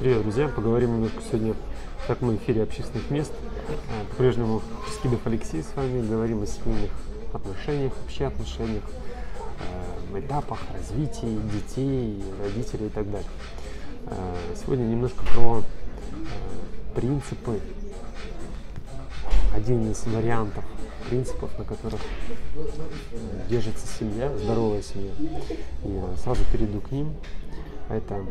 Привет, друзья! Поговорим немножко сегодня в таком эфире общественных мест. Э, По-прежнему Скидов Алексей с вами. Говорим о семейных отношениях, вообще отношениях, э, этапах развития детей, родителей и так далее. Э, Сегодня немножко про э, принципы, один из вариантов принципов, на которых э, держится семья, здоровая семья. Э, сразу перейду к ним. Это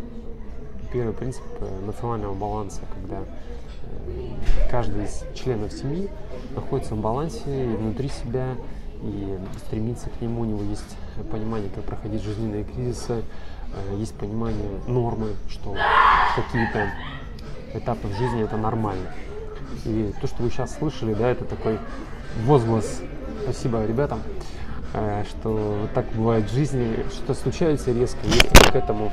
первый принцип э, национального баланса, когда э, каждый из членов семьи находится в балансе внутри себя и стремится к нему. У него есть понимание, как проходить жизненные кризисы, э, есть понимание нормы, что какие-то этапы в жизни это нормально. И то, что вы сейчас слышали, да, это такой возглас. Спасибо ребятам, э, что вот так бывает в жизни, что случается резко. Мы к этому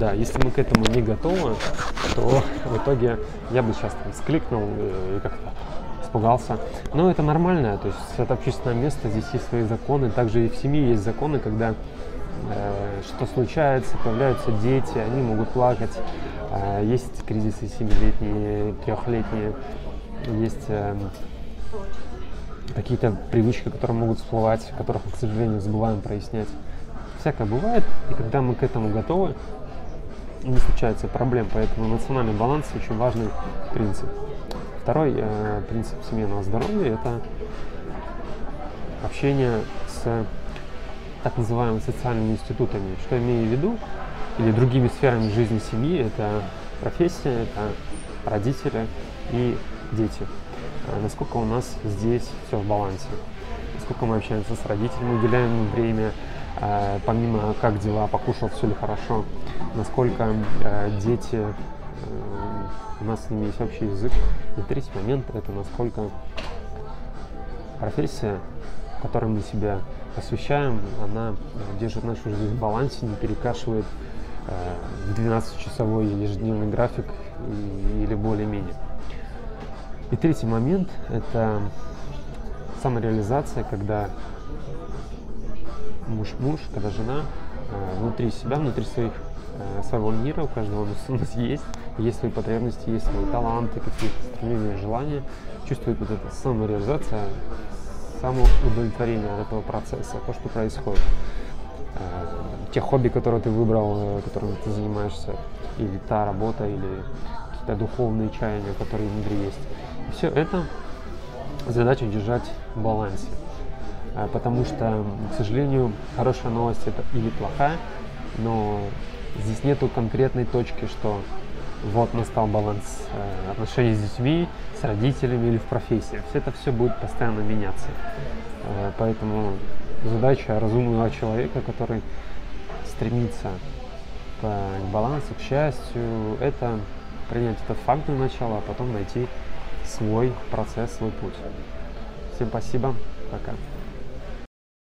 да, если мы к этому не готовы, то в итоге я бы сейчас там скликнул э, и как-то испугался. Но это нормально, то есть это общественное место, здесь есть свои законы. Также и в семье есть законы, когда э, что случается, появляются дети, они могут плакать. Э, есть кризисы семилетние, трехлетние, есть э, какие-то привычки, которые могут всплывать, которых мы, к сожалению, забываем прояснять. Всякое бывает, и когда мы к этому готовы, не случается проблем, поэтому эмоциональный баланс очень важный принцип. Второй э, принцип семейного здоровья – это общение с так называемыми социальными институтами. Что имею в виду? Или другими сферами жизни семьи – это профессия, это родители и дети. А насколько у нас здесь все в балансе? Насколько мы общаемся с родителями, уделяем им время, помимо как дела, покушал, все ли хорошо, насколько э, дети, э, у нас с ними есть общий язык. И третий момент – это насколько профессия, которой мы себя освещаем, она держит нашу жизнь в балансе, не перекашивает э, в 12-часовой ежедневный график или более-менее. И третий момент – это самореализация, когда муж-муж, когда жена э, внутри себя, внутри своих, э, своего мира, у каждого у нас, есть, есть свои потребности, есть свои таланты, какие-то стремления, желания, чувствует вот эта самореализация, самоудовлетворение от этого процесса, то, что происходит. Э, те хобби, которые ты выбрал, которыми ты занимаешься, или та работа, или какие-то духовные чаяния, которые внутри есть. И все это задача держать в балансе. А, Потому что, к сожалению, хорошая новость это или плохая, но здесь нету конкретной точки, что вот настал баланс э, отношений с детьми, с родителями или в профессии. Все это все будет постоянно меняться. Э, Поэтому задача разумного человека, который стремится к балансу, к счастью, это принять этот факт для начала, а потом найти свой процесс, свой путь. Всем спасибо, пока.